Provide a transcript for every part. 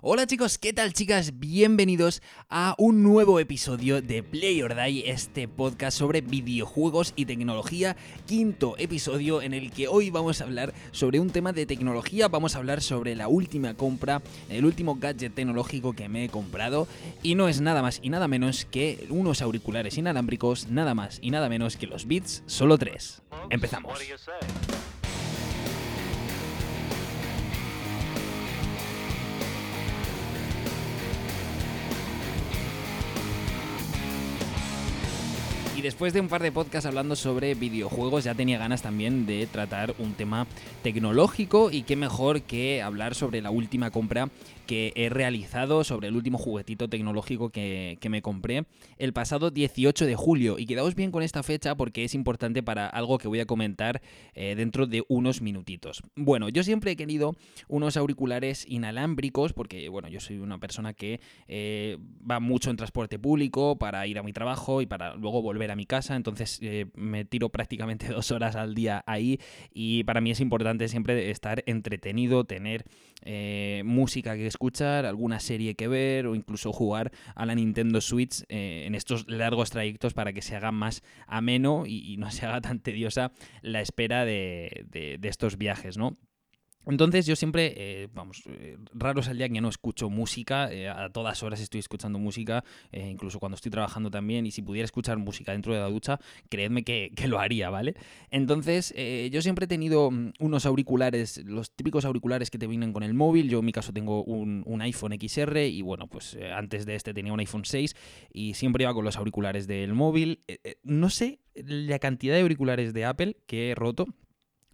Hola chicos, ¿qué tal chicas? Bienvenidos a un nuevo episodio de Play or Die, este podcast sobre videojuegos y tecnología, quinto episodio en el que hoy vamos a hablar sobre un tema de tecnología, vamos a hablar sobre la última compra, el último gadget tecnológico que me he comprado y no es nada más y nada menos que unos auriculares inalámbricos, nada más y nada menos que los Beats Solo 3. Empezamos. Después de un par de podcasts hablando sobre videojuegos, ya tenía ganas también de tratar un tema tecnológico y qué mejor que hablar sobre la última compra que he realizado sobre el último juguetito tecnológico que, me compré el pasado 18 de julio. Y quedaos bien con esta fecha porque es importante para algo que voy a comentar eh, dentro de unos minutitos. Bueno, yo siempre he querido unos auriculares inalámbricos porque, bueno, yo soy una persona que eh, va mucho en transporte público para ir a mi trabajo y para luego volver a mi casa. Entonces eh, me tiro prácticamente dos horas al día ahí y para mí es importante siempre estar entretenido, tener música que escuchar, alguna serie que ver o incluso jugar a la Nintendo Switch eh, en estos largos trayectos para que se haga más ameno y, no se haga tan tediosa la espera de, de estos viajes, ¿no? Entonces yo siempre, eh, vamos, eh, raro es el día que no escucho música, eh, a todas horas estoy escuchando música, incluso cuando estoy trabajando también, y si pudiera escuchar música dentro de la ducha, creedme que, lo haría, ¿vale? Entonces yo siempre he tenido mm, unos auriculares, los típicos auriculares que te vienen con el móvil, yo en mi caso tengo un, un iPhone XR y bueno, pues antes de este tenía un iPhone 6 y siempre iba con los auriculares del móvil. no sé la cantidad de auriculares de Apple que he roto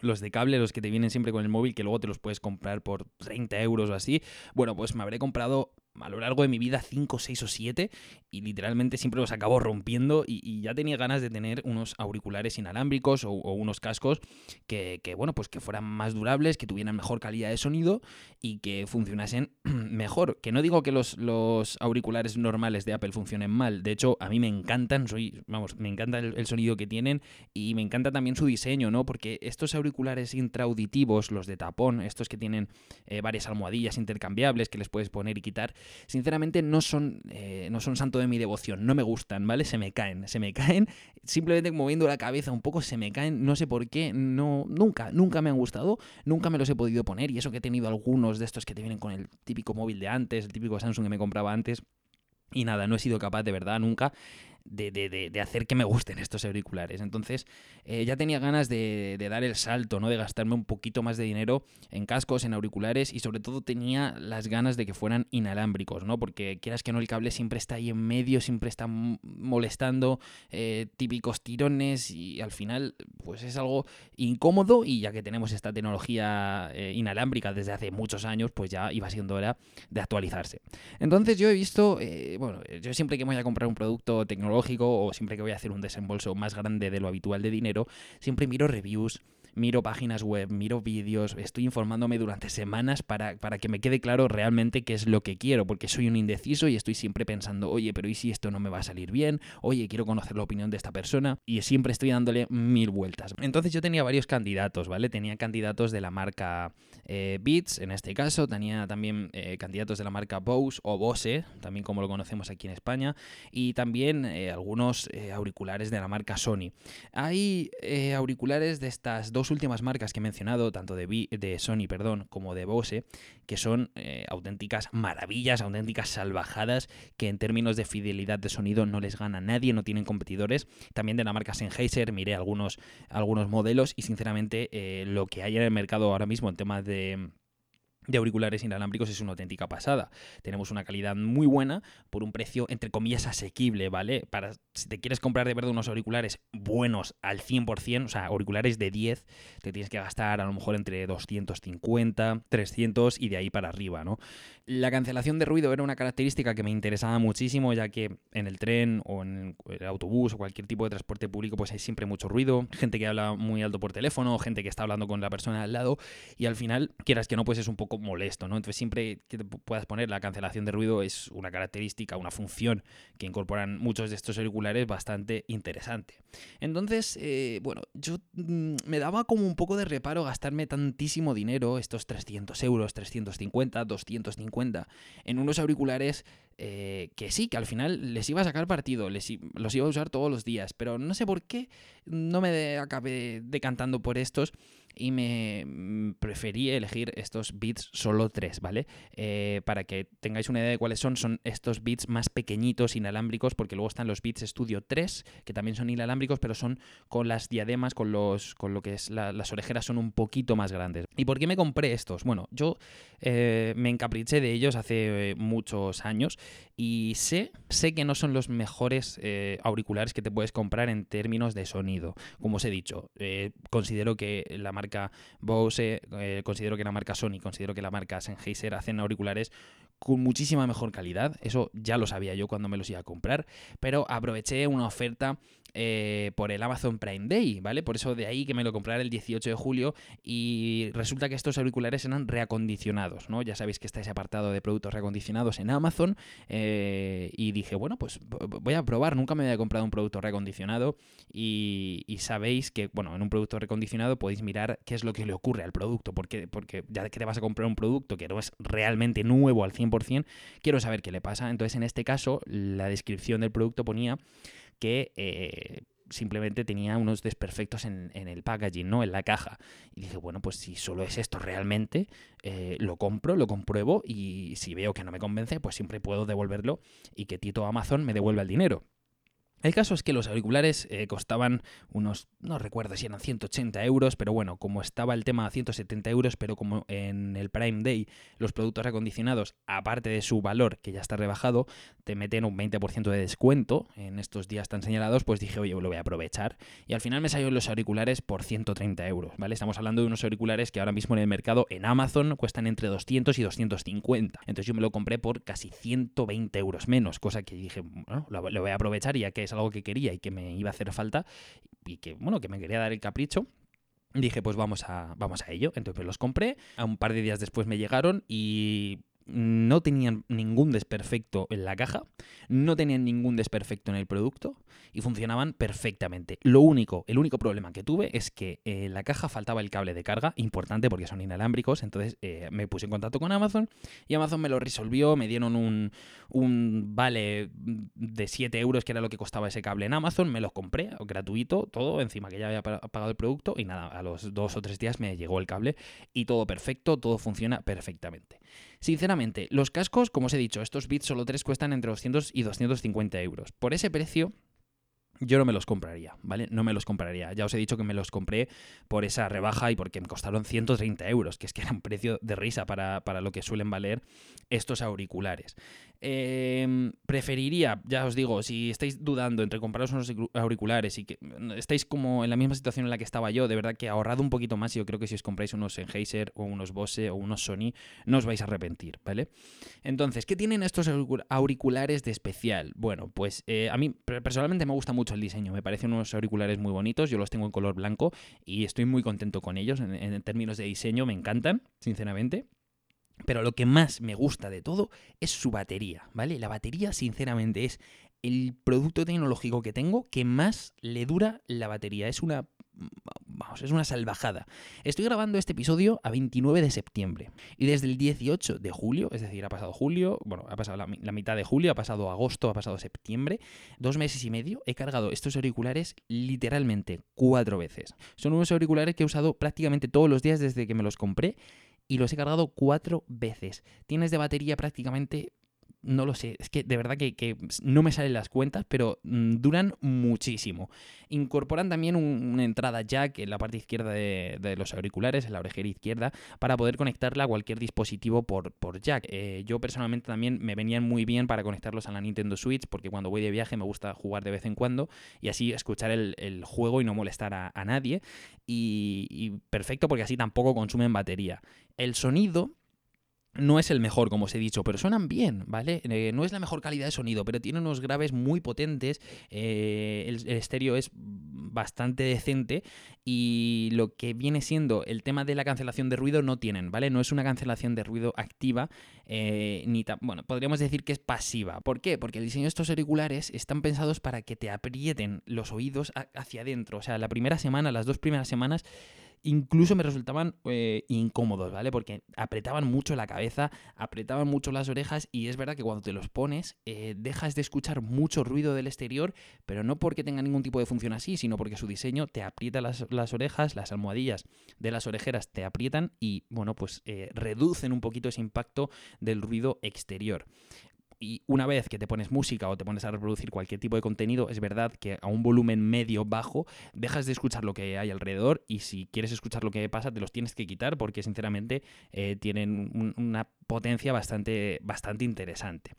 los de cable, los que te vienen siempre con el móvil, que luego te los puedes comprar por 30 euros o así, bueno, pues me habré comprado a lo largo de mi vida 5, 6 o 7 y literalmente siempre los acabo rompiendo y, ya tenía ganas de tener unos auriculares inalámbricos o, unos cascos que, bueno, pues que fueran más durables, que tuvieran mejor calidad de sonido y que funcionasen mejor. Que no digo que los, los auriculares normales de Apple funcionen mal, de hecho a mí me encantan, soy, vamos, me encanta el, sonido que tienen y me encanta también su diseño, ¿no? Porque estos auriculares intraauditivos, los de tapón, estos que tienen eh, varias almohadillas intercambiables que les puedes poner y quitar, sinceramente no son, eh, no son santo de mi devoción, no me gustan, ¿vale? Se me caen, se me caen, simplemente moviendo la cabeza un poco se me caen, no sé por qué, no, nunca, nunca me han gustado, nunca me los he podido poner y eso que he tenido algunos de estos que te vienen con el típico móvil de antes, el típico Samsung que me compraba antes. Y nada, no he sido capaz de verdad nunca de, de, de, hacer que me gusten estos auriculares. Entonces eh, ya tenía ganas de, dar el salto, ¿no? de gastarme un poquito más de dinero en cascos, en auriculares y sobre todo tenía las ganas de que fueran inalámbricos, ¿no? porque quieras que no el cable siempre está ahí en medio, siempre está molestando, eh, típicos tirones y al final pues es algo incómodo y ya que tenemos esta tecnología eh, inalámbrica desde hace muchos años, pues ya iba siendo hora de actualizarse. Entonces yo he visto, bueno, yo siempre que voy a comprar un producto tecnológico, o siempre que voy a hacer un desembolso más grande de lo habitual de dinero, siempre miro reviews, miro páginas web, miro vídeos, estoy informándome durante semanas para, para, que me quede claro realmente qué es lo que quiero, porque soy un indeciso y estoy siempre pensando, oye, pero ¿y si esto no me va a salir bien? Oye, quiero conocer la opinión de esta persona y siempre estoy dándole mil vueltas. Entonces yo tenía varios candidatos, ¿vale? Tenía candidatos de la marca eh, Beats, en este caso, tenía también eh, candidatos de la marca Bose o Bose, también como lo conocemos aquí en España, y también eh, algunos auriculares de la marca Sony. Hay auriculares de estas dos dos últimas marcas que he mencionado, tanto de, Sony perdón, como de Bose, que son eh, auténticas maravillas, auténticas salvajadas, que en términos de fidelidad de sonido no les gana nadie, no tienen competidores. También de la marca Sennheiser miré algunos, algunos modelos y sinceramente eh, lo que hay en el mercado ahora mismo en temas de de auriculares inalámbricos es una auténtica pasada. Tenemos una calidad muy buena por un precio entre comillas asequible, ¿vale? Para si te quieres comprar de verdad unos auriculares buenos al 100%, o sea, auriculares de 10, te tienes que gastar a lo mejor entre 250, 300 y de ahí para arriba, ¿no? La cancelación de ruido era una característica que me interesaba muchísimo, ya que en el tren o en el autobús o cualquier tipo de transporte público pues hay siempre mucho ruido, gente que habla muy alto por teléfono, gente que está hablando con la persona al lado y al final, quieras que no, pues es un poco molesto, ¿no? Entonces siempre que te puedas poner la cancelación de ruido es una característica, una función que incorporan muchos de estos auriculares bastante interesante. Entonces, eh, bueno, yo mm, me daba como un poco de reparo gastarme tantísimo dinero, estos 300 euros, 350, 250, en unos auriculares eh, que sí, que al final les iba a sacar partido, les, los iba a usar todos los días, pero no sé por qué no me acabé decantando por estos y me mm, preferí elegir estos bits solo tres, ¿vale? Eh, para que tengáis una idea de cuáles son, son estos bits más pequeñitos, inalámbricos, porque luego están los bits Studio 3, que también son inalámbricos, pero son con las diademas, con, los, con lo que es las orejeras son un poquito más grandes. ¿Y por qué me compré estos? Bueno, yo eh, me encapriché de ellos hace eh, muchos años y sé, sé que no son los mejores auriculares que te puedes comprar en términos de sonido. Como os he dicho, considero que la marca Bose, eh, considero que la marca Sony, considero que la marca Sennheiser hacen auriculares con muchísima mejor calidad. Eso ya lo sabía yo cuando me los iba a comprar, pero aproveché una oferta eh, por el Amazon Prime Day, ¿vale? Por eso de ahí que me lo comprara el 18 de julio y resulta que estos auriculares eran reacondicionados, ¿no? Ya sabéis que está ese apartado de productos reacondicionados en Amazon eh, y dije, bueno, pues voy a probar, nunca me había comprado un producto reacondicionado y, sabéis que, bueno, en un producto reacondicionado podéis mirar qué es lo que le ocurre al producto, porque, porque ya que te vas a comprar un producto que no es realmente nuevo al 100%, quiero saber qué le pasa. Entonces, en este caso, la descripción del producto ponía que eh, simplemente tenía unos desperfectos en, el packaging, ¿no? En la caja. Y dije, bueno, pues si solo es esto realmente, eh, lo compro, lo compruebo y si veo que no me convence, pues siempre puedo devolverlo y que Tito Amazon me devuelva el dinero. El caso es que los auriculares eh, costaban unos, no recuerdo si eran 180 euros, pero bueno, como estaba el tema a 170 euros, pero como en el Prime Day los productos acondicionados, aparte de su valor, que ya está rebajado, te meten un 20% de descuento en estos días tan señalados, pues dije, oye, lo voy a aprovechar. Y al final me salieron los auriculares por 130 euros, ¿vale? Estamos hablando de unos auriculares que ahora mismo en el mercado en Amazon cuestan entre 200 y 250. Entonces yo me lo compré por casi 120 euros menos, cosa que dije, bueno, lo, voy a aprovechar ya que algo que quería y que me iba a hacer falta y que, bueno, que me quería dar el capricho. Dije, pues vamos a, vamos a ello. Entonces los compré. A un par de días después me llegaron y no tenían ningún desperfecto en la caja, no tenían ningún desperfecto en el producto y funcionaban perfectamente. Lo único, el único problema que tuve es que en la caja faltaba el cable de carga, importante porque son inalámbricos, entonces eh, me puse en contacto con Amazon y Amazon me lo resolvió, me dieron un, un vale de 7 euros que era lo que costaba ese cable en Amazon, me lo compré, gratuito, todo, encima que ya había pagado el producto y nada, a los dos o tres días me llegó el cable y todo perfecto, todo funciona perfectamente. Sinceramente, los cascos, como os he dicho, estos bits solo 3 cuestan entre 200 y 250 euros. Por ese precio, yo no me los compraría, ¿vale? No me los compraría. Ya os he dicho que me los compré por esa rebaja y porque me costaron 130 euros, que es que era un precio de risa para, para lo que suelen valer estos auriculares. Em, preferiría, ya os digo, si estáis dudando entre compraros unos auriculares y que estáis como en la misma situación en la que estaba yo, de verdad que ahorrado un poquito más y yo creo que si os compráis unos Sennheiser o unos Bose o unos Sony, no os vais a arrepentir, ¿vale? Entonces, ¿qué tienen estos auriculares de especial? Bueno, pues eh, a mí personalmente me gusta mucho el diseño, me parecen unos auriculares muy bonitos, yo los tengo en color blanco y estoy muy contento con ellos, en términos de diseño me encantan, sinceramente. Pero lo que más me gusta de todo es su batería, ¿vale? La batería, sinceramente, es el producto tecnológico que tengo que más le dura la batería. Es una vamos, es una salvajada. Estoy grabando este episodio a 29 de septiembre y desde el 18 de julio, es decir, ha pasado julio, bueno, ha pasado la, la, mitad de julio, ha pasado agosto, ha pasado septiembre, dos meses y medio, he cargado estos auriculares literalmente cuatro veces. Son unos auriculares que he usado prácticamente todos los días desde que me los compré y los he cargado cuatro veces. Tienes de batería prácticamente no lo sé, es que de verdad que, no me salen las cuentas, pero mm, duran muchísimo. Incorporan también una entrada jack en la parte izquierda de, los auriculares, en la orejera izquierda, para poder conectarla a cualquier dispositivo por, jack. Eh, yo personalmente también me venían muy bien para conectarlos a la Nintendo Switch, porque cuando voy de viaje me gusta jugar de vez en cuando y así escuchar el, juego y no molestar a, nadie. y perfecto porque así tampoco consumen batería. El sonido no es el mejor, como os he dicho, pero suenan bien, ¿vale? Eh, no es la mejor calidad de sonido, pero tiene unos graves muy potentes. Eh, el, estéreo es bastante decente y lo que viene siendo el tema de la cancelación de ruido no tienen, ¿vale? No es una cancelación de ruido activa, eh, ni bueno, podríamos decir que es pasiva. ¿Por qué? Porque el diseño de estos auriculares están pensados para que te aprieten los oídos hacia adentro. O sea, la primera semana, las dos primeras semanas incluso me resultaban eh, incómodos, ¿vale? Porque apretaban mucho la cabeza, apretaban mucho las orejas y es verdad que cuando te los pones eh, dejas de escuchar mucho ruido del exterior, pero no porque tenga ningún tipo de función así, sino porque su diseño te aprieta las, orejas, las almohadillas de las orejeras te aprietan y, bueno, pues eh, reducen un poquito ese impacto del ruido exterior y una vez que te pones música o te pones a reproducir cualquier tipo de contenido, es verdad que a un volumen medio bajo dejas de escuchar lo que hay alrededor y si quieres escuchar lo que pasa te los tienes que quitar porque sinceramente eh, tienen una potencia bastante, bastante interesante.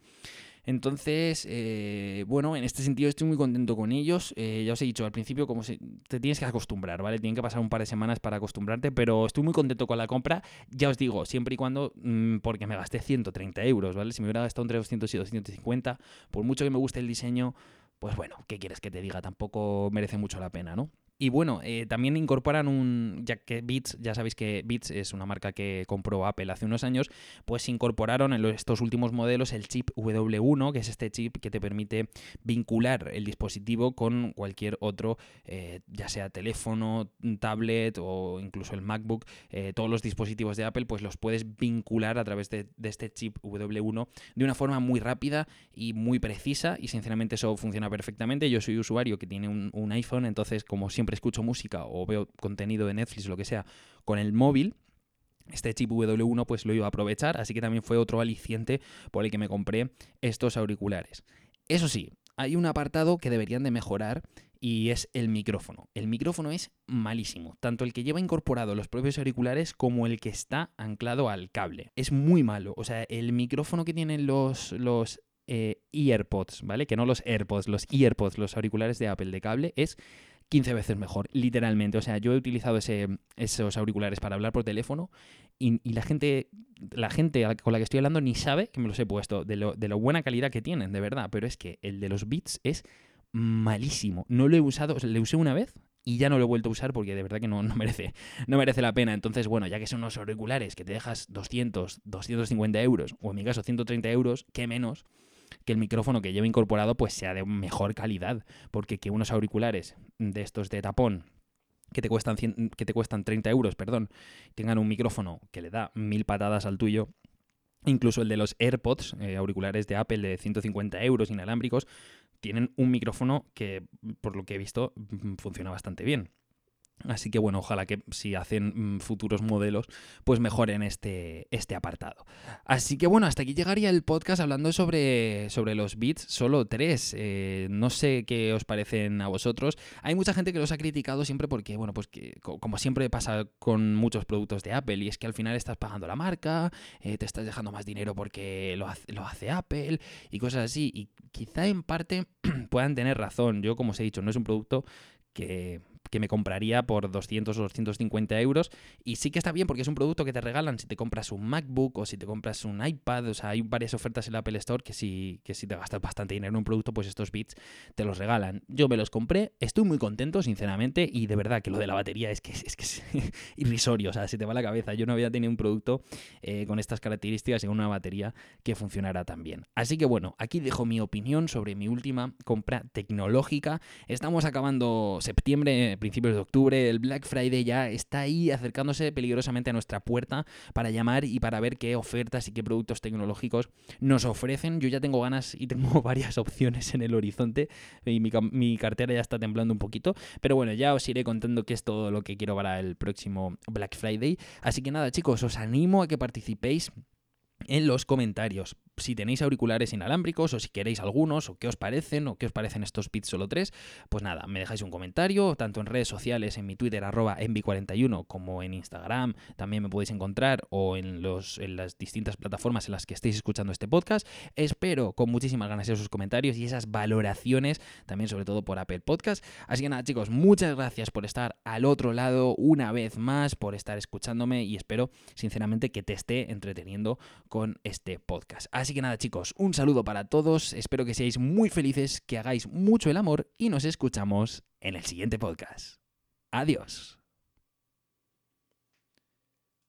Entonces, eh, bueno, en este sentido estoy muy contento con ellos. Eh, ya os he dicho al principio, como se, te tienes que acostumbrar, ¿vale? Tienen que pasar un par de semanas para acostumbrarte, pero estoy muy contento con la compra. Ya os digo, siempre y cuando, mm, porque me gasté 130 euros, ¿vale? Si me hubiera gastado entre 200 y 250, por mucho que me guste el diseño, pues bueno, ¿qué quieres que te diga? Tampoco merece mucho la pena, ¿no? Y bueno, eh, también incorporan un, ya que Beats, ya sabéis que Beats es una marca que compró Apple hace unos años, pues incorporaron en estos últimos modelos el chip W1, que es este chip que te permite vincular el dispositivo con cualquier otro, eh, ya sea teléfono, tablet o incluso el MacBook, eh, todos los dispositivos de Apple, pues los puedes vincular a través de, este chip W1 de una forma muy rápida y muy precisa y sinceramente eso funciona perfectamente. Yo soy usuario que tiene un iPhone, entonces como siempre escucho música o veo contenido de Netflix lo que sea con el móvil, este chip W1 pues lo iba a aprovechar, así que también fue otro aliciente por el que me compré estos auriculares. Eso sí, hay un apartado que deberían de mejorar y es el micrófono. El micrófono es malísimo, tanto el que lleva incorporado los propios auriculares como el que está anclado al cable. Es muy malo, o sea, el micrófono que tienen los, los eh, EarPods, ¿vale? Que no los AirPods, los EarPods, los auriculares de Apple de cable, es 15 veces mejor, literalmente. O sea, yo he utilizado ese, esos auriculares para hablar por teléfono y, la gente la gente con la que estoy hablando ni sabe que me los he puesto, de lo, de lo buena calidad que tienen, de verdad. Pero es que el de los Beats es malísimo. No lo he usado, o sea, le usé una vez y ya no lo he vuelto a usar porque de verdad que no, no, merece, no merece la pena. Entonces, bueno, ya que son unos auriculares que te dejas 200, 250 euros, o en mi caso 130 euros, ¿qué menos? Que el micrófono que llevo incorporado pues sea de mejor calidad, porque que unos auriculares de estos de tapón que te cuestan, que te cuestan 30 euros, perdón, tengan un micrófono que le da mil patadas al tuyo, incluso el de los AirPods, eh, auriculares de Apple de 150 euros inalámbricos, tienen un micrófono que, por lo que he visto, funciona bastante bien. Así que bueno, ojalá que si hacen mm, futuros modelos, pues mejoren este, este apartado. Así que bueno, hasta aquí llegaría el podcast hablando sobre, sobre los bits, solo tres. Eh, no sé qué os parecen a vosotros. Hay mucha gente que los ha criticado siempre porque, bueno, pues que como siempre pasa con muchos productos de Apple, y es que al final estás pagando la marca, eh, te estás dejando más dinero porque lo hace, lo hace Apple y cosas así. Y quizá en parte puedan tener razón. Yo, como os he dicho, no es un producto que que me compraría por 200 o 250 euros. Y sí que está bien porque es un producto que te regalan si te compras un MacBook o si te compras un iPad. O sea, hay varias ofertas en la Apple Store que si, que si te gastas bastante dinero en un producto, pues estos bits te los regalan. Yo me los compré, estoy muy contento, sinceramente, y de verdad que lo de la batería es que es, que es irrisorio. O sea, se te va la cabeza. Yo no había tenido un producto eh, con estas características y una batería que funcionara tan bien. Así que bueno, aquí dejo mi opinión sobre mi última compra tecnológica. Estamos acabando septiembre principios de octubre, el Black Friday ya está ahí acercándose peligrosamente a nuestra puerta para llamar y para ver qué ofertas y qué productos tecnológicos nos ofrecen. Yo ya tengo ganas y tengo varias opciones en el horizonte y mi, cartera ya está temblando un poquito, pero bueno, ya os iré contando qué es todo lo que quiero para el próximo Black Friday. Así que nada chicos, os animo a que participéis en los comentarios si tenéis auriculares inalámbricos o si queréis algunos o qué os parecen o qué os parecen estos Beats Solo 3, pues nada, me dejáis un comentario, tanto en redes sociales, en mi Twitter arroba envi41 como en Instagram, también me podéis encontrar o en, los, en las distintas plataformas en las que estéis escuchando este podcast. Espero con muchísimas ganas esos comentarios y esas valoraciones, también sobre todo por Apple Podcast. Así que nada chicos, muchas gracias por estar al otro lado una vez más, por estar escuchándome y espero sinceramente que te esté entreteniendo con este podcast. Así que nada chicos, un saludo para todos, espero que seáis muy felices, que hagáis mucho el amor y nos escuchamos en el siguiente podcast. Adiós.